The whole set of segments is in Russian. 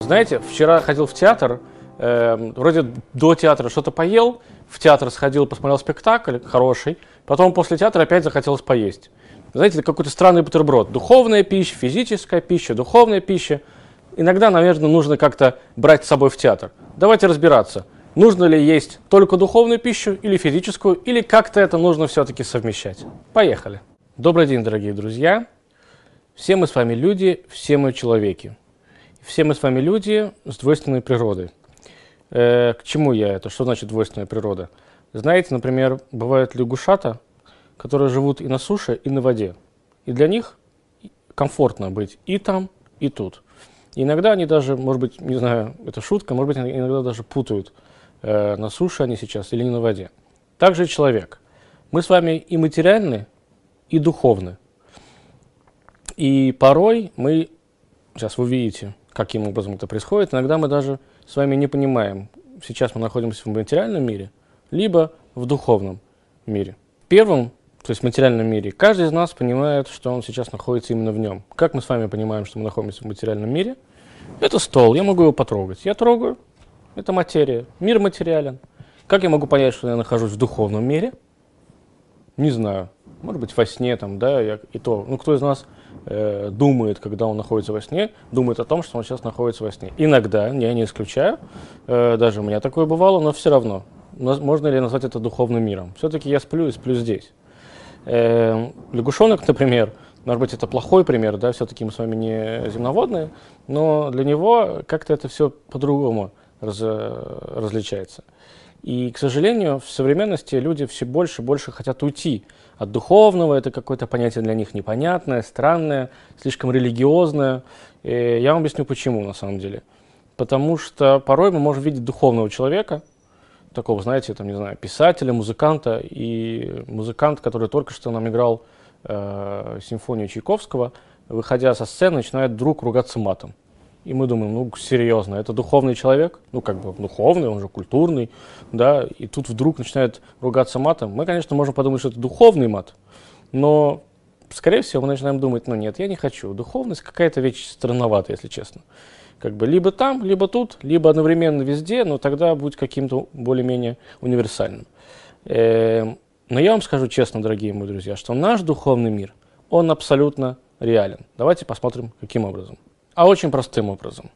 Знаете, вчера ходил в театр, э, вроде до театра что-то поел, в театр сходил, посмотрел спектакль хороший, потом после театра опять захотелось поесть. Знаете, это какой-то странный бутерброд. Духовная пища, физическая пища, духовная пища. Иногда, наверное, нужно как-то брать с собой в театр. Давайте разбираться, нужно ли есть только духовную пищу или физическую, или как-то это нужно все-таки совмещать. Поехали. Добрый день, дорогие друзья. Все мы с вами люди, все мы человеки. Все мы с вами люди с двойственной природой. Э, к чему я это? Что значит двойственная природа? Знаете, например, бывают лягушата, которые живут и на суше, и на воде. И для них комфортно быть и там, и тут. И иногда они даже, может быть, не знаю, это шутка, может быть, иногда даже путают, э, на суше они сейчас или не на воде. Также человек. Мы с вами и материальны, и духовны. И порой мы, сейчас вы видите, каким образом это происходит, иногда мы даже с вами не понимаем, сейчас мы находимся в материальном мире, либо в духовном мире. Первым, то есть в материальном мире, каждый из нас понимает, что он сейчас находится именно в нем. Как мы с вами понимаем, что мы находимся в материальном мире? Это стол, я могу его потрогать. Я трогаю, это материя, мир материален. Как я могу понять, что я нахожусь в духовном мире? Не знаю. Может быть, во сне там, да, я, и то. Ну, кто из нас э, думает, когда он находится во сне, думает о том, что он сейчас находится во сне. Иногда, я не исключаю, э, даже у меня такое бывало, но все равно. Можно ли назвать это духовным миром? Все-таки я сплю и сплю здесь. Э, лягушонок, например, может быть, это плохой пример, да, все-таки мы с вами не земноводные, но для него как-то это все по-другому раз, различается. И, к сожалению, в современности люди все больше и больше хотят уйти от духовного. Это какое-то понятие для них непонятное, странное, слишком религиозное. И я вам объясню, почему на самом деле. Потому что порой мы можем видеть духовного человека, такого, знаете, там, не знаю, писателя, музыканта, и музыкант, который только что нам играл э, симфонию Чайковского, выходя со сцены, начинает вдруг ругаться матом. И мы думаем, ну, серьезно, это духовный человек, ну, как бы духовный, он же культурный, да, и тут вдруг начинает ругаться матом. Мы, конечно, можем подумать, что это духовный мат, но, скорее всего, мы начинаем думать, ну, нет, я не хочу. Духовность какая-то вещь странноватая, если честно. Как бы либо там, либо тут, либо одновременно везде, но тогда будет каким-то более-менее универсальным. Эм, но я вам скажу честно, дорогие мои друзья, что наш духовный мир, он абсолютно реален. Давайте посмотрим, каким образом а очень простым образом.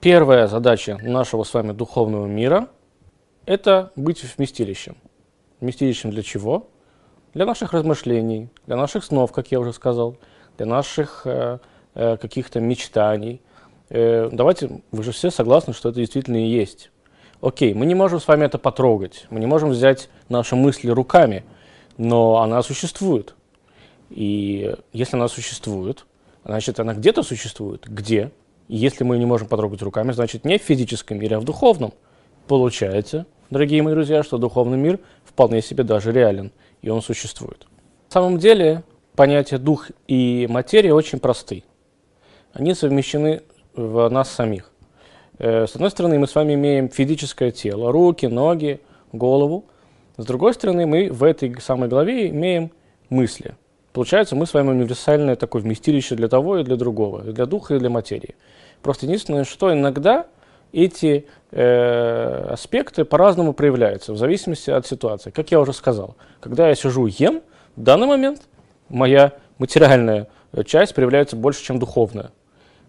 Первая задача нашего с вами духовного мира – это быть вместилищем. Вместилищем для чего? Для наших размышлений, для наших снов, как я уже сказал, для наших э, э, каких-то мечтаний. Э, давайте, вы же все согласны, что это действительно и есть. Окей, мы не можем с вами это потрогать, мы не можем взять наши мысли руками, но она существует. И если она существует, Значит, она где-то существует. Где? Если мы не можем потрогать руками, значит, не в физическом мире, а в духовном. Получается, дорогие мои друзья, что духовный мир вполне себе даже реален, и он существует. На самом деле, понятия дух и материя очень просты. Они совмещены в нас самих. Э, с одной стороны, мы с вами имеем физическое тело, руки, ноги, голову. С другой стороны, мы в этой самой голове имеем мысли – Получается, мы с вами универсальное такое вместилище для того и для другого, для духа, и для материи. Просто единственное, что иногда эти э, аспекты по-разному проявляются, в зависимости от ситуации. Как я уже сказал, когда я сижу ем, в данный момент моя материальная часть проявляется больше, чем духовная.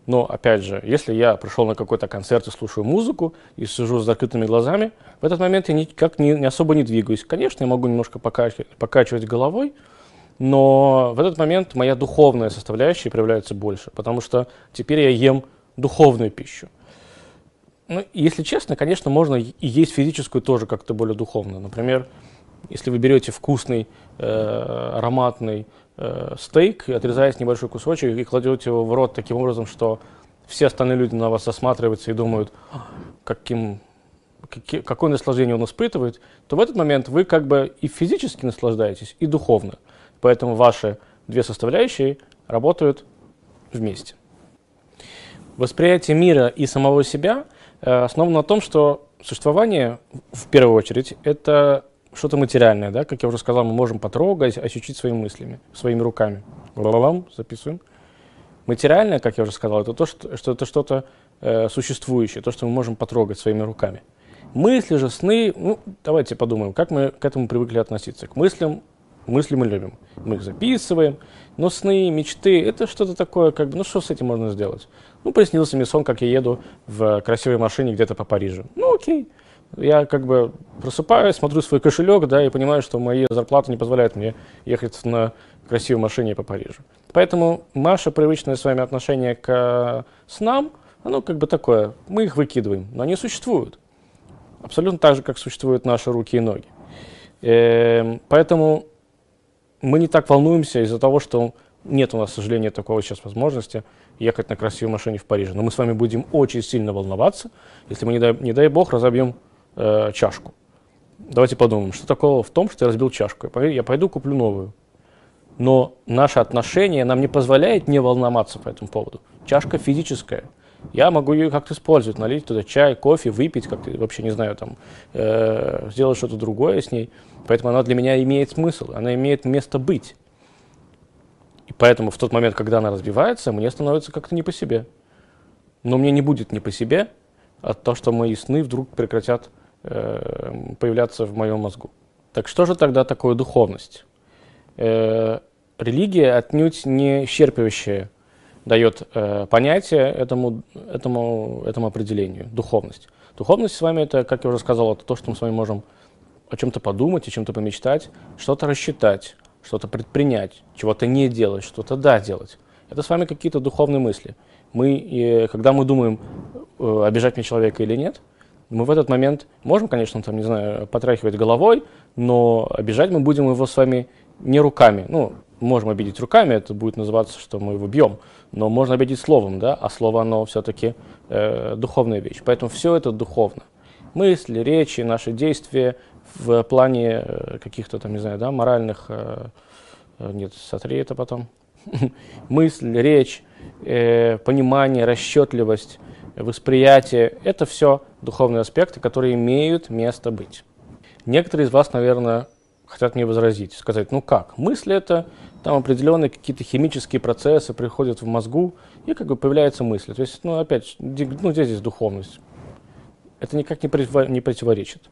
Но, опять же, если я пришел на какой-то концерт и слушаю музыку, и сижу с закрытыми глазами, в этот момент я никак не, не особо не двигаюсь. Конечно, я могу немножко покачивать, покачивать головой, но в этот момент моя духовная составляющая проявляется больше, потому что теперь я ем духовную пищу. Ну, если честно, конечно, можно и есть физическую тоже как-то более духовно. Например, если вы берете вкусный, э, ароматный э, стейк, отрезаете небольшой кусочек и кладете его в рот таким образом, что все остальные люди на вас осматриваются и думают, каким, какие, какое наслаждение он испытывает, то в этот момент вы как бы и физически наслаждаетесь, и духовно. Поэтому ваши две составляющие работают вместе. Восприятие мира и самого себя э, основано на том, что существование, в первую очередь, это что-то материальное, да, как я уже сказал, мы можем потрогать, ощутить своими мыслями, своими руками. Балалам, записываем. Материальное, как я уже сказал, это то, что, что это что-то э, существующее, то, что мы можем потрогать своими руками. Мысли же, сны, ну, давайте подумаем, как мы к этому привыкли относиться. К мыслям, мысли мы любим, мы их записываем, но сны, мечты, это что-то такое, как бы, ну, что с этим можно сделать? Ну, приснился мне сон, как я еду в красивой машине где-то по Парижу. Ну, окей. Я как бы просыпаюсь, смотрю свой кошелек, да, и понимаю, что мои зарплаты не позволяют мне ехать на красивой машине по Парижу. Поэтому наше привычное с вами отношение к снам, оно как бы такое, мы их выкидываем, но они существуют. Абсолютно так же, как существуют наши руки и ноги. Эм, поэтому мы не так волнуемся из-за того, что нет у нас, к сожалению, такого сейчас возможности ехать на красивой машине в Париже. Но мы с вами будем очень сильно волноваться, если мы, не дай, не дай бог, разобьем э, чашку. Давайте подумаем, что такого в том, что я разбил чашку. Я пойду куплю новую. Но наше отношение нам не позволяет не волноваться по этому поводу. Чашка физическая. Я могу ее как-то использовать, налить туда чай, кофе, выпить, как вообще не знаю, там, э, сделать что-то другое с ней. Поэтому она для меня имеет смысл, она имеет место быть. И поэтому в тот момент, когда она разбивается, мне становится как-то не по себе. Но мне не будет не по себе от того, что мои сны вдруг прекратят э, появляться в моем мозгу. Так что же тогда такое духовность? Э, религия отнюдь не исчерпывающая дает э, понятие этому, этому, этому определению, духовность. Духовность с вами это, как я уже сказал, это то, что мы с вами можем о чем-то подумать, о чем-то помечтать, что-то рассчитать, что-то предпринять, чего-то не делать, что-то да делать. Это с вами какие-то духовные мысли. Мы, э, когда мы думаем, э, обижать мне человека или нет, мы в этот момент можем, конечно, там, не знаю, потряхивать головой, но обижать мы будем его с вами не руками. Ну, можем обидеть руками, это будет называться, что мы его бьем, но можно обидеть словом, да, а слово, оно все-таки э, духовная вещь. Поэтому все это духовно. Мысли, речи, наши действия в плане э, каких-то там, не знаю, да, моральных, э, э нет, сотри это потом, мысль, речь, э, понимание, расчетливость, восприятие, это все духовные аспекты, которые имеют место быть. Некоторые из вас, наверное, хотят мне возразить, сказать, ну как, мысли это, там определенные какие-то химические процессы приходят в мозгу, и как бы появляется мысль. То есть, ну опять, ну здесь здесь духовность. Это никак не, не противоречит.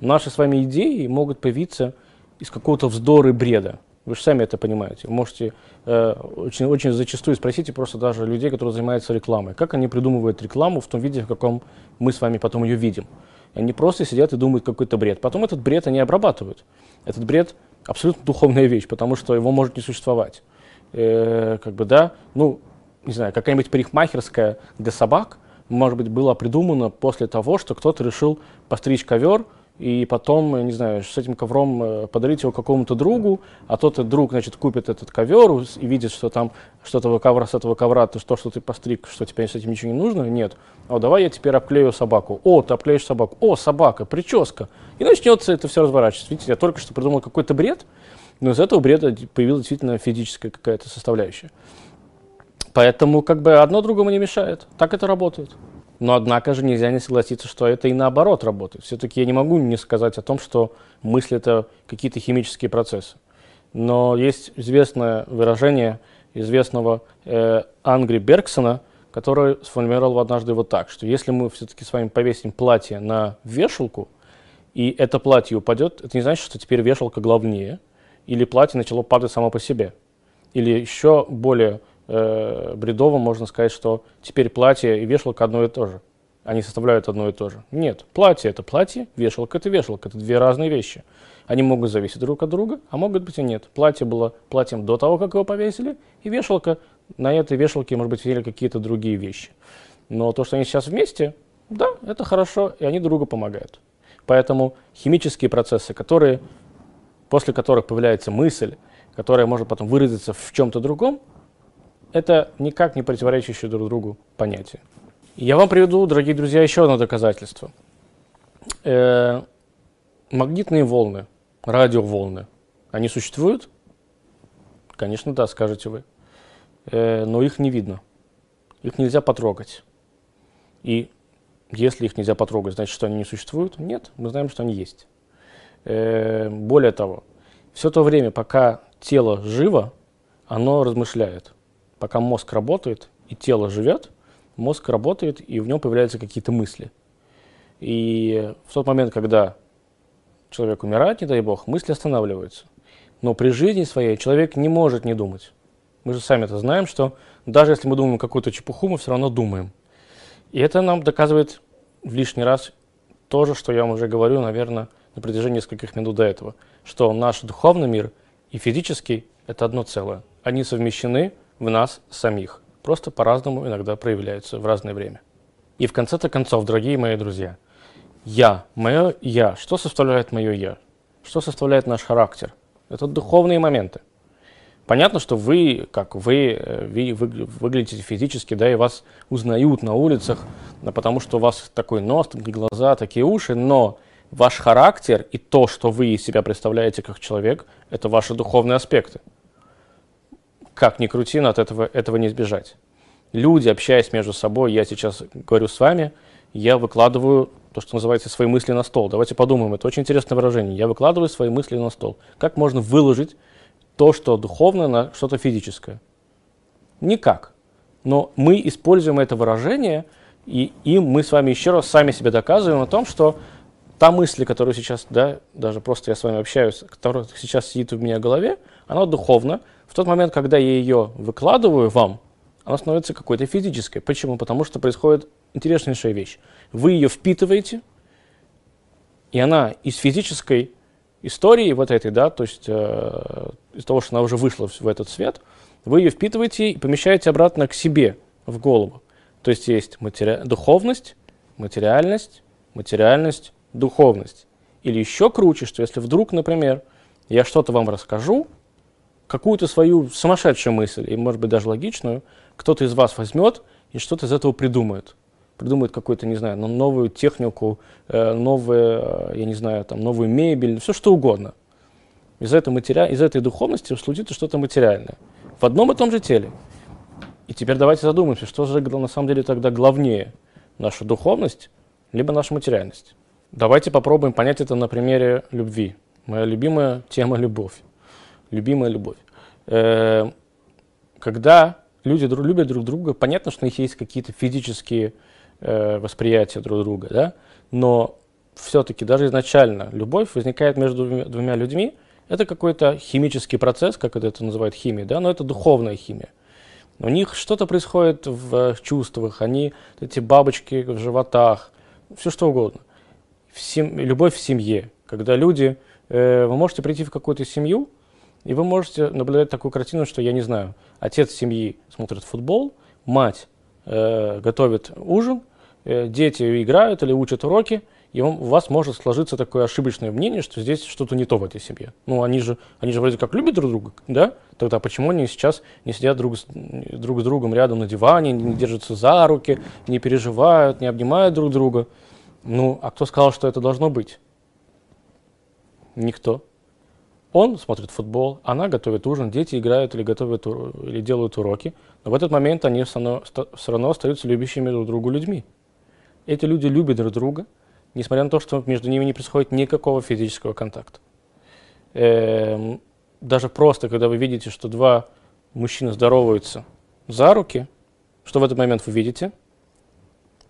Наши с вами идеи могут появиться из какого-то вздора и бреда. Вы же сами это понимаете. Вы можете э, очень, очень зачастую спросите просто даже людей, которые занимаются рекламой, как они придумывают рекламу в том виде, в каком мы с вами потом ее видим. Они просто сидят и думают какой-то бред. Потом этот бред они обрабатывают. Этот бред абсолютно духовная вещь, потому что его может не существовать. Э, как бы, да, ну, не знаю, какая-нибудь парикмахерская для собак, может быть, была придумана после того, что кто-то решил постричь ковер, и потом, не знаю, с этим ковром э, подарить его какому-то другу, а тот друг, значит, купит этот ковер и видит, что там что-то ковра с этого ковра, то, что, ты постриг, что теперь с этим ничего не нужно, нет. О, давай я теперь обклею собаку. О, ты обклеишь собаку. О, собака, прическа. И начнется это все разворачиваться. Видите, я только что придумал какой-то бред, но из этого бреда появилась действительно физическая какая-то составляющая. Поэтому как бы одно другому не мешает. Так это работает. Но однако же нельзя не согласиться, что это и наоборот работает. Все-таки я не могу не сказать о том, что мысль это какие-то химические процессы. Но есть известное выражение известного э, Ангри Бергсона, который сформулировал однажды вот так, что если мы все-таки с вами повесим платье на вешалку, и это платье упадет, это не значит, что теперь вешалка главнее, или платье начало падать само по себе. Или еще более э, бредово можно сказать, что теперь платье и вешалка одно и то же. Они составляют одно и то же. Нет, платье это платье, вешалка это вешалка. Это две разные вещи. Они могут зависеть друг от друга, а могут быть и нет. Платье было платьем до того, как его повесили, и вешалка, на этой вешалке, может быть, висели какие-то другие вещи. Но то, что они сейчас вместе, да, это хорошо, и они друг другу помогают. Поэтому химические процессы, которые, после которых появляется мысль, которая может потом выразиться в чем-то другом, это никак не противоречащие друг другу понятия. Я вам приведу, дорогие друзья, еще одно доказательство. Э, магнитные волны, радиоволны, они существуют? Конечно, да, скажете вы. Э, но их не видно. Их нельзя потрогать. И если их нельзя потрогать, значит, что они не существуют? Нет, мы знаем, что они есть. Э, более того, все то время, пока тело живо, оно размышляет. Пока мозг работает и тело живет, мозг работает, и в нем появляются какие-то мысли. И в тот момент, когда человек умирает, не дай бог, мысли останавливаются. Но при жизни своей человек не может не думать. Мы же сами это знаем, что даже если мы думаем какую-то чепуху, мы все равно думаем. И это нам доказывает в лишний раз то же, что я вам уже говорю, наверное, на протяжении нескольких минут до этого, что наш духовный мир и физический – это одно целое. Они совмещены в нас самих, просто по-разному иногда проявляются в разное время. И в конце-то концов, дорогие мои друзья, я, мое я, что составляет мое я? Что составляет наш характер? Это духовные моменты. Понятно, что вы, как вы, э, вы, вы выглядите физически, да, и вас узнают на улицах, потому что у вас такой нос, такие глаза, такие уши, но ваш характер и то, что вы из себя представляете как человек, это ваши духовные аспекты. Как ни крути, но от этого, этого не избежать. Люди, общаясь между собой, я сейчас говорю с вами, я выкладываю то, что называется, свои мысли на стол. Давайте подумаем, это очень интересное выражение. Я выкладываю свои мысли на стол. Как можно выложить то, что духовное, на что-то физическое? Никак. Но мы используем это выражение, и им мы с вами еще раз сами себе доказываем о том, что та мысль, которую сейчас, да, даже просто я с вами общаюсь, которая сейчас сидит у меня в голове, она духовна. В тот момент, когда я ее выкладываю вам, она становится какой-то физической. Почему? Потому что происходит интереснейшая вещь. Вы ее впитываете, и она из физической истории вот этой, да, то есть э, из того, что она уже вышла в, этот свет, вы ее впитываете и помещаете обратно к себе, в голову. То есть есть матери... духовность, материальность, материальность, духовность. Или еще круче, что если вдруг, например, я что-то вам расскажу, какую-то свою сумасшедшую мысль, и может быть даже логичную, кто-то из вас возьмет и что-то из этого придумает. Придумает какую-то, не знаю, новую технику, э, новую, э, я не знаю, там, новую мебель, все что угодно. Из этой, матери... из этой духовности случится что-то материальное. В одном и том же теле. И теперь давайте задумаемся, что же на самом деле тогда главнее, наша духовность, либо наша материальность. Давайте попробуем понять это на примере любви. Моя любимая тема – любовь. Любимая любовь. Э, когда люди любят друг друга, понятно, что у них есть какие-то физические э, восприятия друг друга, да? но все-таки даже изначально любовь возникает между двумя, людьми. Это какой-то химический процесс, как это, это называют химией, да? но это духовная химия. У них что-то происходит в чувствах, они, эти бабочки в животах, все что угодно. В сем... Любовь в семье, когда люди, э, вы можете прийти в какую-то семью, и вы можете наблюдать такую картину, что, я не знаю, отец семьи смотрит футбол, мать э, готовит ужин, э, дети играют или учат уроки, и он, у вас может сложиться такое ошибочное мнение, что здесь что-то не то в этой семье. Ну, они же, они же вроде как любят друг друга, да? Тогда почему они сейчас не сидят друг с, друг с другом рядом на диване, не держатся за руки, не переживают, не обнимают друг друга? Ну, а кто сказал, что это должно быть? Никто. Он смотрит футбол, она готовит ужин, дети играют или готовят или делают уроки. Но в этот момент они все равно, все равно остаются любящими друг другу людьми. Эти люди любят друг друга, несмотря на то, что между ними не происходит никакого физического контакта. Эм, даже просто, когда вы видите, что два мужчины здороваются за руки, что в этот момент вы видите?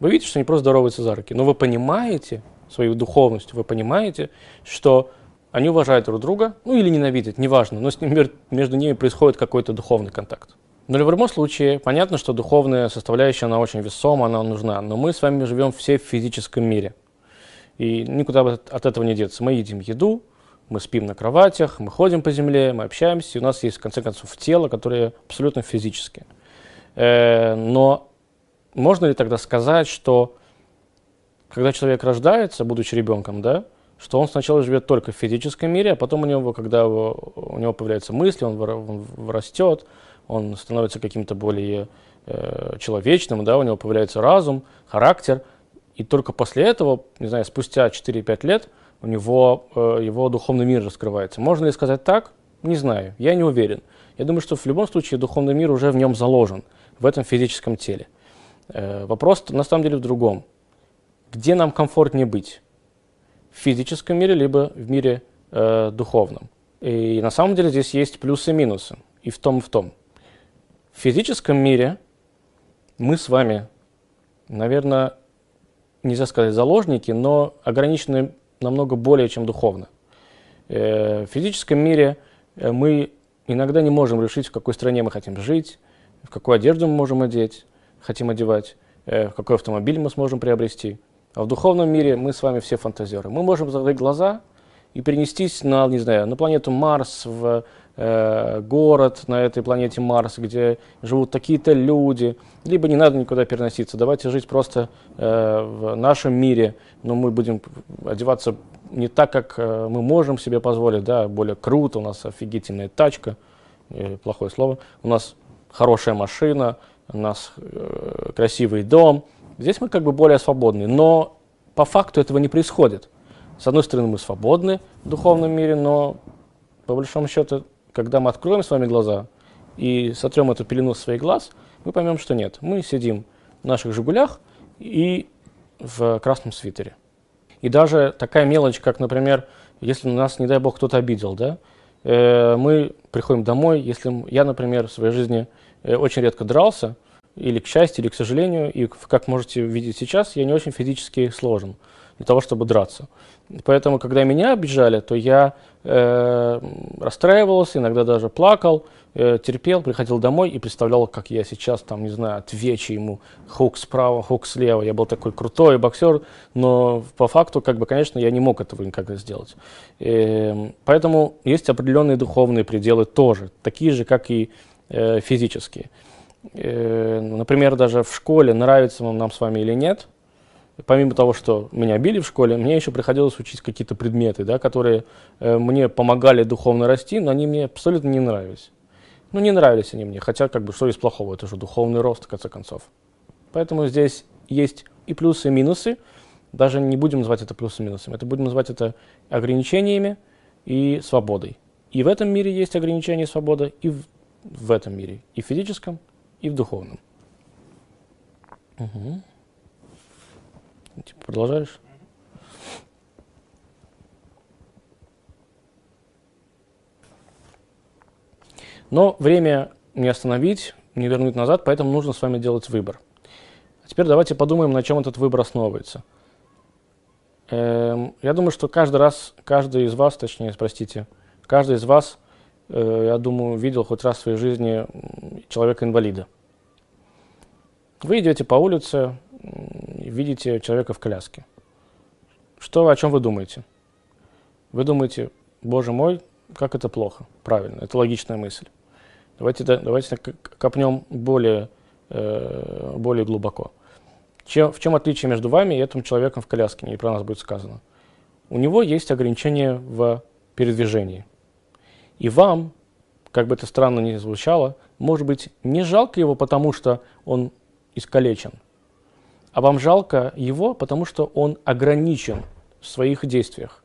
Вы видите, что они просто здороваются за руки, но вы понимаете свою духовность, вы понимаете, что они уважают друг друга, ну или ненавидят, неважно, но с ним, между ними происходит какой-то духовный контакт. Но в любом случае, понятно, что духовная составляющая, она очень весома, она нужна, но мы с вами живем все в физическом мире. И никуда от этого не деться. Мы едим еду, мы спим на кроватях, мы ходим по земле, мы общаемся, и у нас есть, в конце концов, тело, которое абсолютно физическое. Э, но можно ли тогда сказать, что когда человек рождается, будучи ребенком, да, что он сначала живет только в физическом мире, а потом у него, когда у него появляются мысли, он, он растет, он становится каким-то более э, человечным, да, у него появляется разум, характер, и только после этого, не знаю, спустя 4-5 лет у него э, его духовный мир раскрывается. Можно ли сказать так? Не знаю, я не уверен. Я думаю, что в любом случае духовный мир уже в нем заложен, в этом физическом теле. Э, вопрос на самом деле в другом. Где нам комфортнее быть? В физическом мире, либо в мире э, духовном. И на самом деле здесь есть плюсы и минусы, и в том, и в том. В физическом мире мы с вами, наверное, нельзя сказать заложники, но ограничены намного более, чем духовно. Э, в физическом мире э, мы иногда не можем решить, в какой стране мы хотим жить, в какую одежду мы можем одеть, хотим одевать, э, в какой автомобиль мы сможем приобрести. А в духовном мире мы с вами все фантазеры. Мы можем закрыть глаза и перенестись на, не знаю, на планету Марс, в э, город на этой планете Марс, где живут такие-то люди, либо не надо никуда переноситься. Давайте жить просто э, в нашем мире, но мы будем одеваться не так, как э, мы можем себе позволить, да, более круто, у нас офигительная тачка, э, плохое слово, у нас хорошая машина, у нас э, красивый дом. Здесь мы как бы более свободны, но по факту этого не происходит. С одной стороны, мы свободны в духовном мире, но по большому счету, когда мы откроем с вами глаза и сотрем эту пелену с своих глаз, мы поймем, что нет. Мы сидим в наших «Жигулях» и в красном свитере. И даже такая мелочь, как, например, если нас, не дай бог, кто-то обидел, да, э, мы приходим домой, если я, например, в своей жизни э, очень редко дрался, или к счастью, или к сожалению, и как можете видеть сейчас, я не очень физически сложен для того, чтобы драться. Поэтому, когда меня обижали, то я э, расстраивался, иногда даже плакал, э, терпел, приходил домой и представлял, как я сейчас, там, не знаю, отвечу ему хук справа, хук слева. Я был такой крутой боксер, но по факту, как бы, конечно, я не мог этого никогда сделать. Э, поэтому есть определенные духовные пределы тоже, такие же, как и э, физические. Э, например, даже в школе, нравится нам с вами или нет – помимо того, что меня били в школе, мне еще приходилось учить какие-то предметы, да, которые э, мне помогали духовно расти, но они мне абсолютно не нравились. Ну, не нравились они мне, хотя, как бы, что из плохого, это же духовный рост, в конце концов. Поэтому здесь есть и плюсы, и минусы, даже не будем называть это плюсами и минусами, это будем называть это ограничениями и свободой. И в этом мире есть ограничения и свобода, и в, в этом мире, и в физическом, и в духовном. Угу. Типа, продолжаешь? Но время не остановить, не вернуть назад, поэтому нужно с вами делать выбор. А теперь давайте подумаем, на чем этот выбор основывается. Эм, я думаю, что каждый раз, каждый из вас, точнее, простите, каждый из вас, я думаю, видел хоть раз в своей жизни человека-инвалида. Вы идете по улице, видите человека в коляске. Что, о чем вы думаете? Вы думаете, боже мой, как это плохо. Правильно, это логичная мысль. Давайте, давайте копнем более, э, более глубоко. Чем, в чем отличие между вами и этим человеком в коляске, не про нас будет сказано? У него есть ограничения в передвижении. И вам, как бы это странно ни звучало, может быть, не жалко его, потому что он искалечен, а вам жалко его, потому что он ограничен в своих действиях.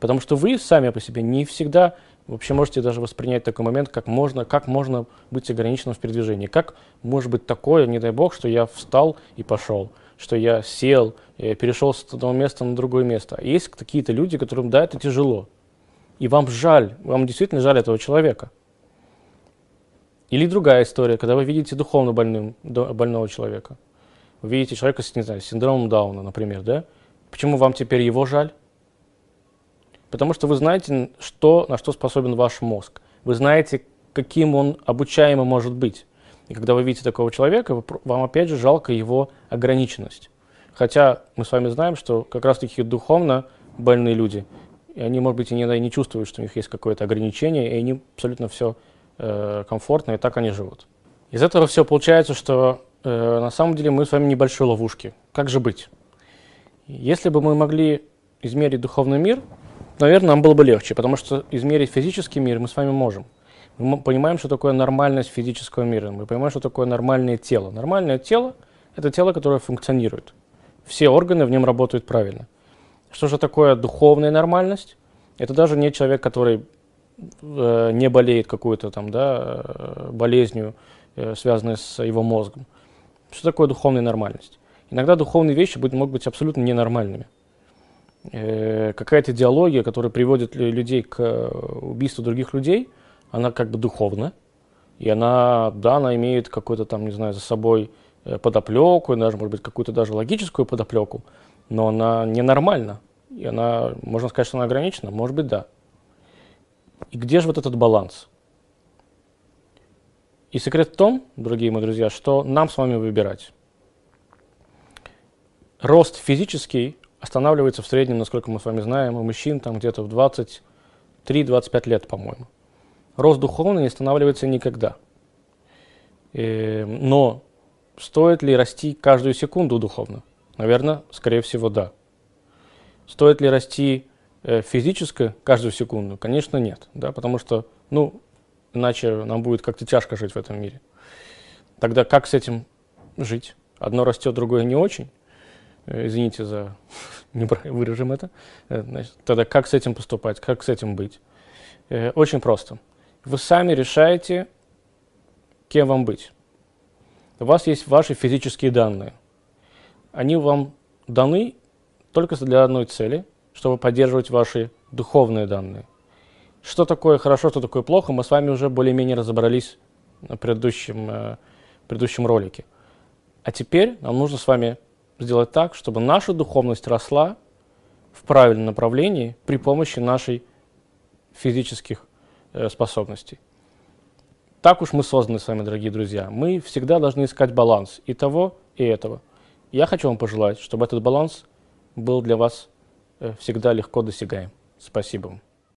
Потому что вы сами по себе не всегда вообще можете даже воспринять такой момент, как можно, как можно быть ограниченным в передвижении. Как может быть такое, не дай бог, что я встал и пошел, что я сел, я перешел с одного места на другое место. Есть какие-то люди, которым, да, это тяжело. И вам жаль, вам действительно жаль этого человека. Или другая история, когда вы видите духовно больным, больного человека – вы видите человека с, не знаю, синдромом Дауна, например, да? Почему вам теперь его жаль? Потому что вы знаете, что, на что способен ваш мозг. Вы знаете, каким он обучаемым может быть. И когда вы видите такого человека, вам опять же жалко его ограниченность. Хотя мы с вами знаем, что как раз таки духовно больные люди, и они, может быть, и не, не чувствуют, что у них есть какое-то ограничение, и они абсолютно все э, комфортно, и так они живут. Из этого все получается, что э, на самом деле мы с вами небольшой ловушки. Как же быть? Если бы мы могли измерить духовный мир, наверное, нам было бы легче, потому что измерить физический мир мы с вами можем. Мы понимаем, что такое нормальность физического мира, мы понимаем, что такое нормальное тело. Нормальное тело – это тело, которое функционирует. Все органы в нем работают правильно. Что же такое духовная нормальность? Это даже не человек, который э, не болеет какой-то там, да, э, болезнью, э, связанной с его мозгом. Что такое духовная нормальность? Иногда духовные вещи могут быть абсолютно ненормальными. Э, какая-то идеология, которая приводит людей к э, убийству других людей, она как бы духовна, И она, да, она имеет какую-то там, не знаю, за собой э, подоплеку, даже, может быть, какую-то даже логическую подоплеку, но она ненормальна. И она, можно сказать, что она ограничена? Может быть, да. И где же вот этот баланс? И секрет в том, дорогие мои друзья, что нам с вами выбирать. Рост физический останавливается в среднем, насколько мы с вами знаем, у мужчин там где-то в 23-25 лет, по-моему. Рост духовный не останавливается никогда. Э, но стоит ли расти каждую секунду духовно? Наверное, скорее всего, да. Стоит ли расти э, физически каждую секунду? Конечно, нет. Да, потому что, ну, иначе нам будет как-то тяжко жить в этом мире. Тогда как с этим жить? Одно растет, другое не очень. Э, извините за не вырежем это. Значит, тогда как с этим поступать, как с этим быть? Очень просто. Вы сами решаете, кем вам быть. У вас есть ваши физические данные. Они вам даны только для одной цели, чтобы поддерживать ваши духовные данные. Что такое хорошо, что такое плохо, мы с вами уже более-менее разобрались на предыдущем, э, предыдущем ролике. А теперь нам нужно с вами сделать так, чтобы наша духовность росла в правильном направлении при помощи нашей физических Э, способностей. Так уж мы созданы с вами, дорогие друзья. Мы всегда должны искать баланс и того, и этого. Я хочу вам пожелать, чтобы этот баланс был для вас э, всегда легко досягаем. Спасибо вам.